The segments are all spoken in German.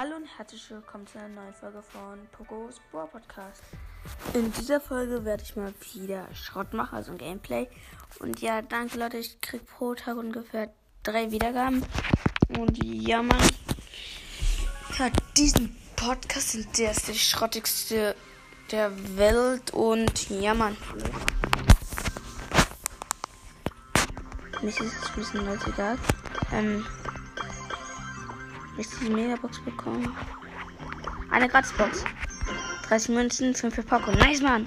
Hallo und herzlich willkommen zu einer neuen Folge von Pogos Boa Podcast. In dieser Folge werde ich mal wieder Schrott machen, also ein Gameplay. Und ja, danke Leute, ich krieg pro Tag ungefähr drei Wiedergaben. Und ja, man, ja, diesen Podcast ist der, ist der schrottigste der Welt. Und ja, man. Mir ist es ein bisschen leid egal. Ähm, ich die Megabox bekommen. Eine Gratisbox. 30 Münzen, 5 für Poco. Nice, Mann.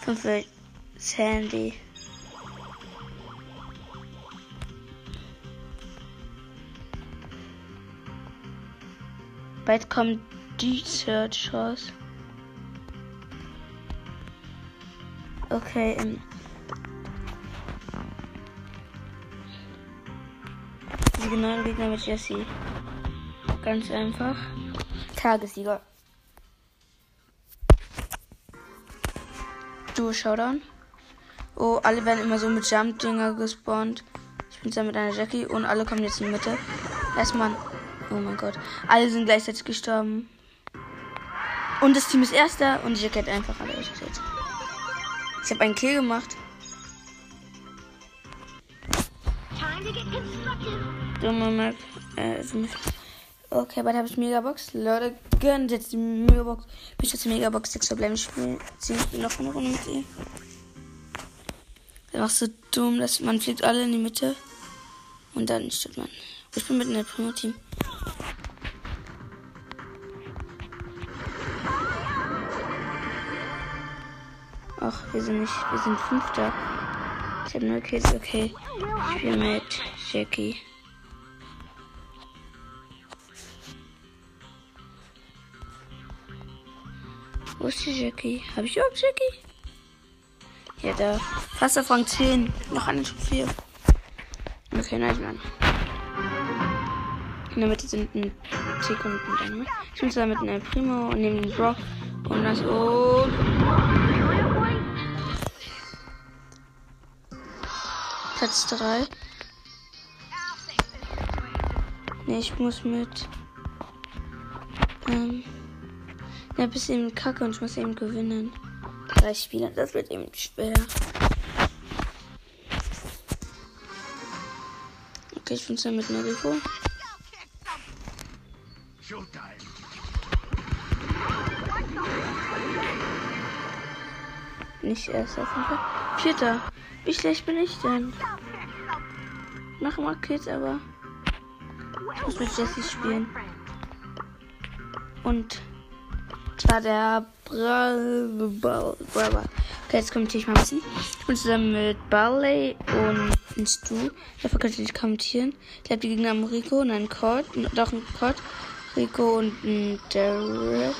5 für Sandy. Bald kommt die Search raus. Okay, ähm. Die genauen Gegner mit Jesse. Ganz einfach. Tagessieger. Du Showdown. Oh, alle werden immer so mit Jump-Dinger gespawnt. Ich bin zusammen mit einer Jackie und alle kommen jetzt in die Mitte. Erstmal. Oh mein Gott. Alle sind gleichzeitig gestorben. Und das Team ist erster und die Jackie hat einfach alle getötet. Ich habe einen Kill gemacht. Dumme Map. Äh, Okay, bald habe ich Megabox. Leute, gönnt jetzt die Megabox. Bis jetzt die Megabox 6 verbleiben ich noch eine Runde mit ihr. Der macht so dumm, dass man fliegt alle in die Mitte. Und dann stirbt man. Ich bin mit in der Primo-Team. Ach, wir sind nicht, wir sind Fünfter. Ich habe nur Kills, okay. Ich spiele mit Jackie. Wo ist die Jackie? Habe ich überhaupt Jackie? Ja, da. Fast auf Rang 10. Noch eine Trophäe. Okay, nice, Mann. In der Mitte sind ein Tick und ein Dynamite. Ich bin zusammen mit einem Primo und nehme den Brock. Und das und. Platz 3. Ne, ich muss mit. Ähm. Ja, bis eben kacke und ich muss eben gewinnen. Drei Spieler, das wird eben schwer. Okay, ich finde es mit Noriko. Nicht erst auf jeden Fall. Vierter. Wie schlecht bin ich denn? Mach mal Kids, aber ich muss mit Jesse spielen. Und war der Brother. Okay, jetzt kommentiere ich mal ein bisschen. Ich bin zusammen mit Barley und Stu. Dafür könnt ihr nicht kommentieren. Ich glaube, die Gegner haben Rico und einen Cord. Doch, ein Cord. Rico und ein Derek.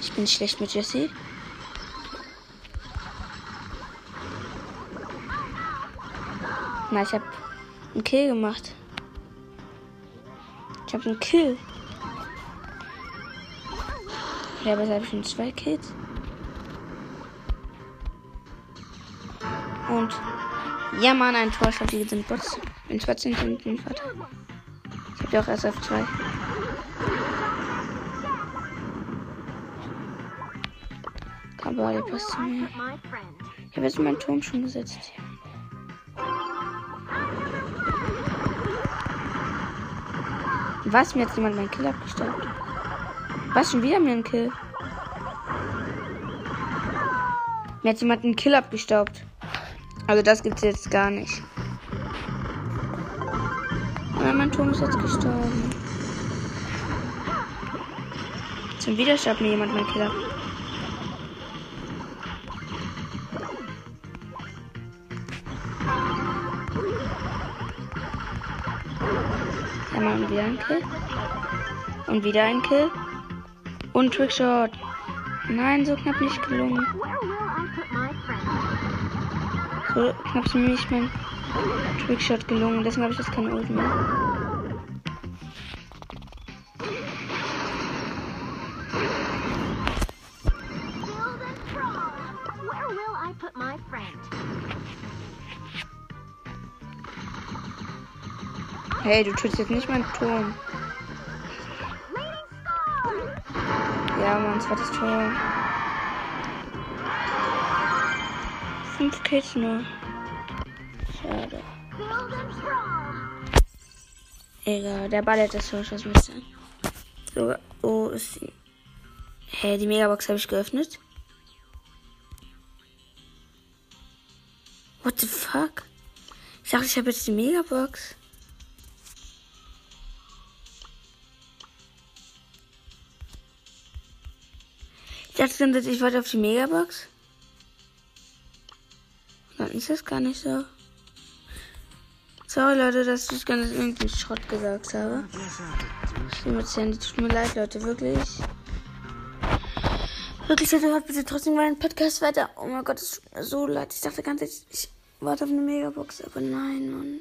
Ich bin schlecht mit Jesse. Na, ich habe einen Kill gemacht. Ich habe einen Kill. Ja, aber habe ich schon zwei Kills. Und ja, Mann, ein Torschlag, die sind Bots. In 14 sind ein Vater. Ich habe ja auch erst auf zwei. Aber der passt zu mir. Ich habe jetzt meinen Turm schon gesetzt. Was? Mir hat jemand meinen Kill abgestaubt. Was schon wieder mir ein Kill? Mir hat jemand einen Kill abgestaubt. Also das gibt's jetzt gar nicht. Ja, mein Turm ist jetzt gestorben. Zum wieder staubt mir jemand mein Killer. Einmal wieder ein Kill. Und wieder ein Kill. Und Trickshot. Nein, so knapp nicht gelungen. So knapp ist mir nicht mein Trickshot gelungen. Deswegen habe ich jetzt keine Ult mehr. Hey, du tötest jetzt nicht meinen Turm. Ja, mein zweites Tor. Fünf Kills nur. Schade. Egal, der Ball das Tor das müsste. So, oh, ist sie. Hä, hey, die Megabox habe ich geöffnet. What the fuck? Ich dachte, ich habe jetzt die Megabox. Dachte dann, ich wollte auf die Megabox. Dann ist das gar nicht so. Sorry Leute, dass ich ganz irgendwie Schrott gesagt habe. Die tut mir leid, Leute, wirklich. Wirklich, Leute, hört bitte trotzdem meinen Podcast weiter. Oh mein Gott, es tut mir so leid. Ich dachte ganz ehrlich, ich warte auf eine Megabox, aber nein, Mann.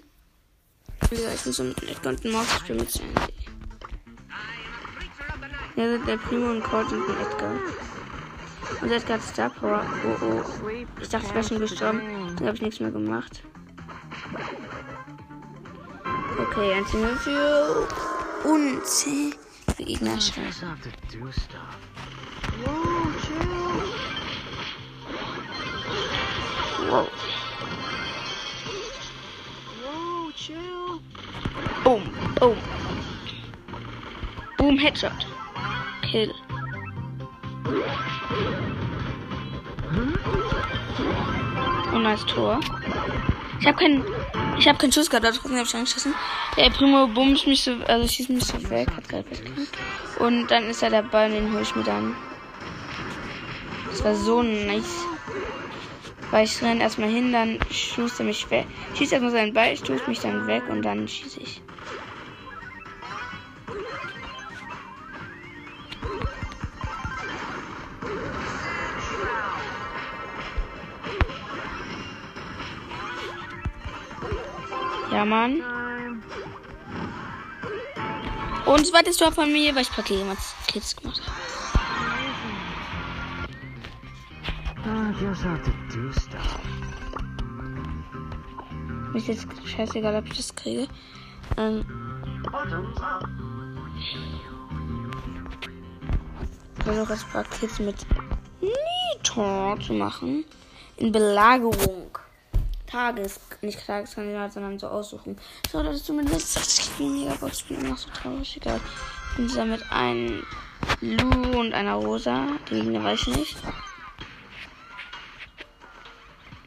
Ich bin so mit Edgar und Maus, ich bin mit Sandy. Ja, der Primo und Cord und Edgar. Und Edgar hat Star Power. Oh oh. Ich dachte, ich wäre schon gestorben. Dann habe ich nichts mehr gemacht. Okay, ein Single für unzählige Gegner. Wow. Boom, boom. Boom, Headshot. Kill. Und nice Tor. Ich habe keinen, ich habe keinen Schuss gehabt, trotzdem habe ich angeschossen. Der Primo bumst mich so, also schießt mich so weg, hat gerade Und dann ist er der Ball, den hole ich mir dann. Das war so nice. Weil ich renne erstmal hin, dann schießt er mich weg. Schießt erstmal seinen Ball, ich stoße mich dann weg und dann schieße ich. Mann. Und zweites Tor von mir, weil ich Paket Kids gemacht habe. Mir ist jetzt scheißegal, ob ich das kriege. Ähm. Ich versuche jetzt Paket mit Nito zu machen. In Belagerung. Tages, nicht Tageskandidat, sondern so aussuchen. So, das ist zumindest das Megabox. Ich bin immer noch so traurig. Egal. Ich bin zusammen mit einem Lu und einer Rosa. Die Gegner weiß ich nicht.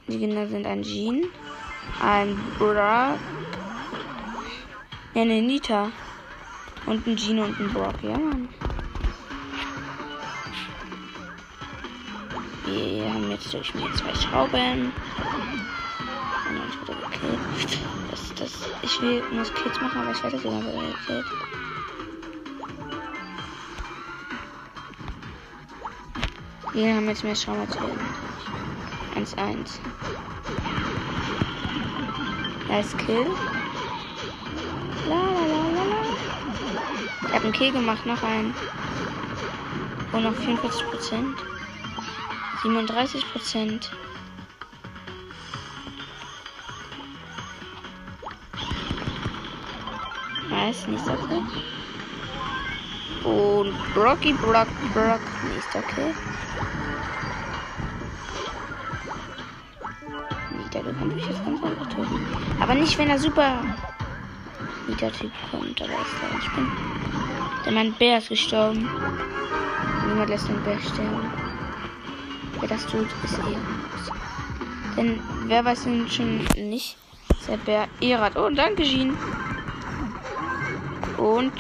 Die Gegner sind ein Jean, ein Brock, ja, eine Nita und ein Jean und ein Brock. Ja, Mann. Wir haben jetzt durch mir zwei Schrauben. Okay. Das, das, ich will muss Kills machen, aber ich werde sogar wieder gekillt. Wir haben jetzt mehr Schaumaterialien. 1-1. Nice Kill. La, la, la, la, Ich habe einen Kill gemacht, noch einen. Und noch 44 Prozent. 37 Nice, nächster Kill. Und Brocky Brock Brock, nächster Kill. Nita, du kannst mich jetzt ganz einfach töten. Aber nicht, wenn er super Nita-Typ kommt, aber ist da ich bin. Denn mein Bär ist gestorben. Niemand lässt den Bär sterben. Wer das tut, ist er. Denn wer weiß denn schon nicht, der Bär Erat. Oh, danke, Jean. Und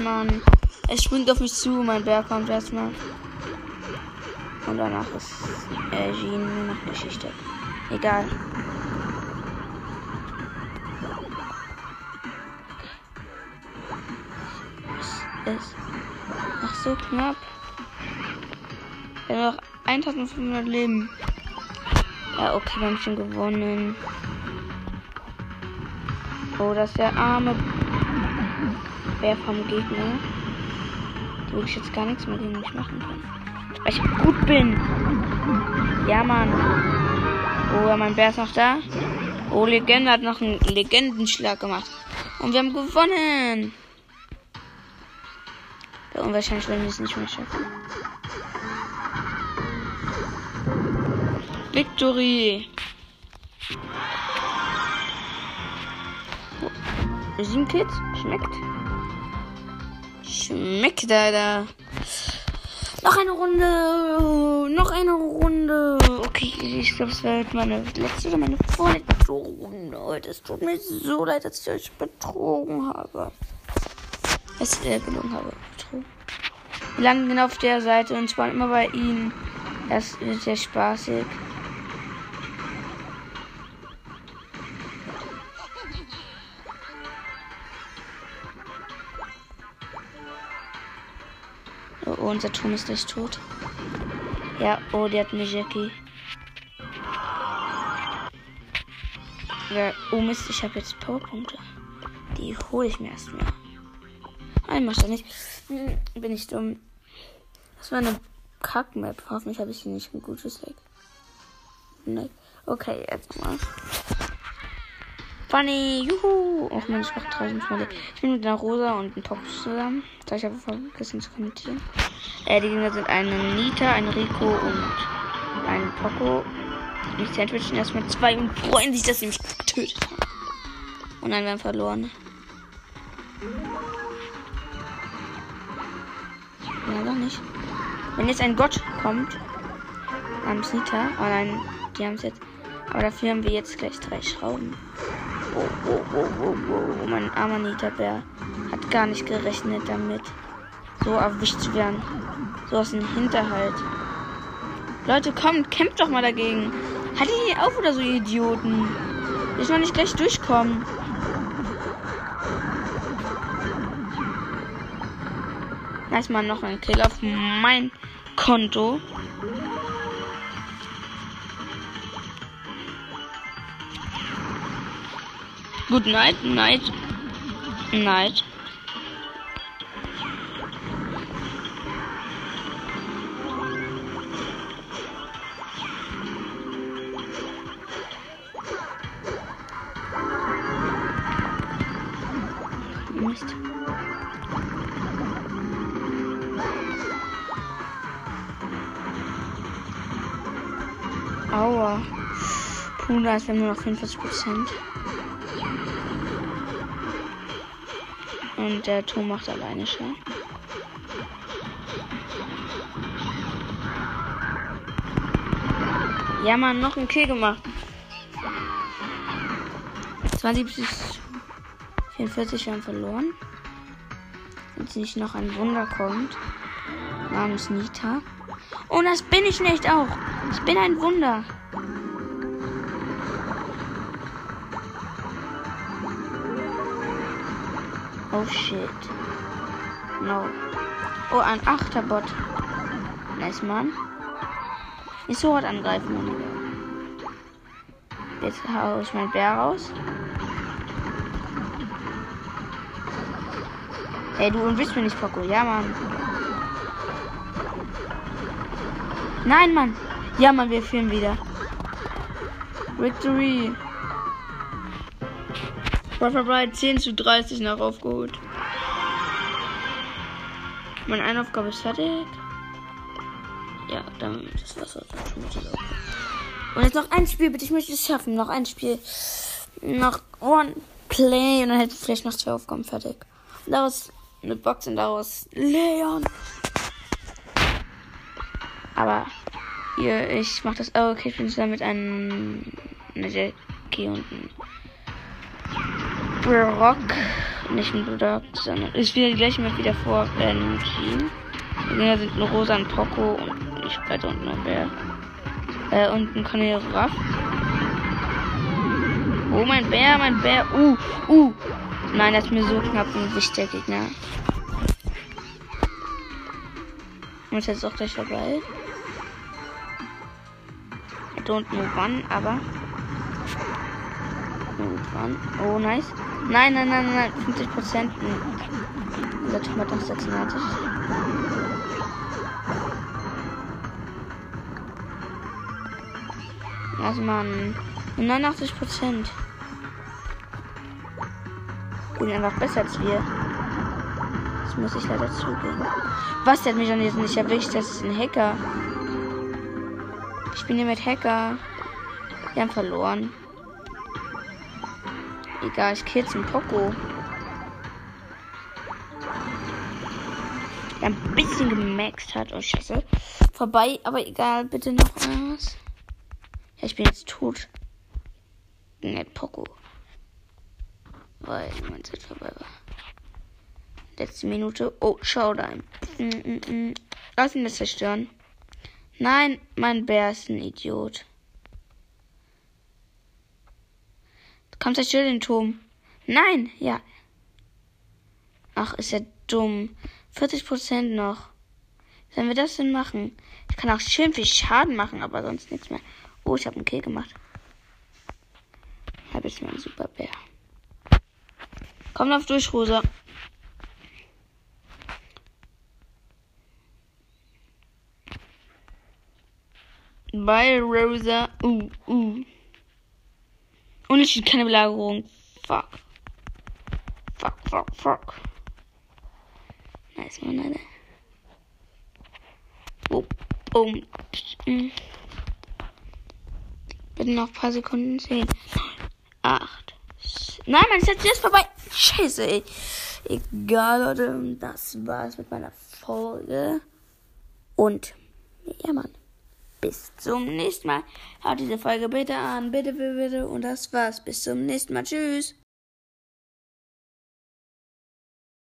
meine, es springt auf mich zu, mein Bär kommt erstmal. Und danach ist äh, Jean nach Geschichte. Egal. Es ist noch so knapp. Wir haben noch 1500 Leben. Ja, okay, wir haben schon gewonnen. Oh, das ist der arme Bär vom Gegner. Wo ich jetzt gar nichts mehr gegen mich machen kann. Weil ich gut bin. Ja, Mann. Oh, mein Bär ist noch da. Oh, Legende hat noch einen Legendenschlag gemacht. Und wir haben gewonnen. Bei Und wahrscheinlich werden wir es nicht mehr schaffen. Victory! Sieben Kids? Schmeckt. Schmeckt, Alter. Noch eine Runde. Noch eine Runde. Okay, ich glaube, es wird meine letzte oder meine vorletzte Runde. Es tut mir so leid, dass ich euch betrogen habe. Es äh, gelogen habe. Betrogen. Wir landen genau auf der Seite und zwar immer bei ihnen. Das wird sehr spaßig. Oh, unser Turm ist gleich tot. Ja, oh, der hat eine Jackie. Ja, oh Mist, ich habe jetzt Powerpunkte. Die hole ich mir erstmal. Nein, mach doch nicht. Hm, bin ich dumm. Das war eine Kackmap. Hoffentlich habe ich hier nicht ein gutes Leg. Ne. Okay, jetzt mal. Funny, juhu! Och Mensch, ich mach 1000 Schmelle. Ich bin mit einer Rosa und einem Tox zusammen. Habe ich vergessen zu kommentieren. Äh, die Gegner sind ein Nita, ein Rico und ein Poco. Die sandwichen erstmal zwei und freuen sich, dass sie mich getötet haben. Und dann werden verloren. Ja, doch nicht. Wenn jetzt ein Gott kommt, namens Nita, oh nein, die haben es jetzt. Aber dafür haben wir jetzt gleich drei Schrauben. Oh, oh, oh, oh, oh. Mein armer Nita-Bär hat gar nicht gerechnet damit, so erwischt zu werden. So aus dem Hinterhalt. Leute, kommt, kämpft doch mal dagegen. Haltet die auf oder so, ihr Idioten. Ich noch nicht gleich durchkommen. Erstmal noch ein Kill auf mein Konto. Good night, night, night. Aua. Puh, da ist nur noch 45 Prozent. Und der Turm macht alleine schon. Ja, man, noch ein Kill gemacht. 72 bis 44 haben verloren. Wenn jetzt nicht noch ein Wunder kommt. Namens Nita. Und das bin ich nicht auch. Ich bin ein Wunder. Oh shit. No. Oh, ein Achterbot. Nice, Mann. Nicht so hart angreifen, Mann. Jetzt hau ich mein Bär raus. Ey, du willst mir nicht Poco. Ja, Mann. Nein, Mann. Ja, Mann, wir führen wieder. Victory. Butterfly 10 zu 30 nach aufgeholt. Meine eine Aufgabe ist fertig. Ja, dann das Aufgabe. Und jetzt noch ein Spiel, bitte. Ich möchte es schaffen. Noch ein Spiel. Noch One Play und dann hätte ich vielleicht noch zwei Aufgaben fertig. Und daraus eine Box und daraus Leon. Aber hier, ich mach das. Oh, okay, ich bin zusammen mit einem. Eine Jackie und ein Brock. Nicht ein Brock, sondern ist wieder die gleiche Map wieder vor ähm, Team. Die Gegner sind ein Rosa, ein Poco und ich weiter unten ein Bär. Äh, und ein Cornel Raff. Oh, mein Bär, mein Bär. Uh, uh. Nein, das ist mir so knapp ein wichtiger Gegner. Und ist jetzt auch gleich vorbei. Don't know wann, aber. Irgendwann. Oh, nice. Nein, nein, nein, nein. 50 Prozent. Unser Turm hat noch 96. Also man 89 Prozent. Bin einfach besser als wir. Das muss ich leider zugeben. Was, der hat mich doch jetzt nicht erwischt. Das ist ein Hacker. Ich bin hier mit Hacker. Wir haben verloren. Egal, ich kill zum Poco. Der ein bisschen gemaxt hat. Oh, scheiße. Vorbei, aber egal. Bitte noch was. Ja, ich bin jetzt tot. Nicht Poco. Weil mein Zeit vorbei war. Letzte Minute. Oh, Showdown. Mm, mm, mm. Lass ihn das zerstören. Nein, mein Bär ist ein Idiot. Komm, zerstör den Turm. Nein, ja. Ach, ist ja dumm. 40% noch. Sollen wir das denn machen? Ich kann auch schön viel Schaden machen, aber sonst nichts mehr. Oh, ich habe einen Kill gemacht. Habe jetzt mal einen super Bär. Komm auf durch, Rosa. Bei Rosa. Uh, uh. Und es steht keine Belagerung. Fuck. Fuck, fuck, fuck. Nice, Mann, Alter. Oh, boom. Bitte noch ein paar Sekunden. 10, 8. Nein, mein Set ist vorbei. Scheiße, ey. Egal, Leute. Das war's mit meiner Folge. Und, ja, Mann bis zum nächsten Mal. Haut diese Folge bitte an. Bitte, bitte, bitte. Und das war's. Bis zum nächsten Mal. Tschüss.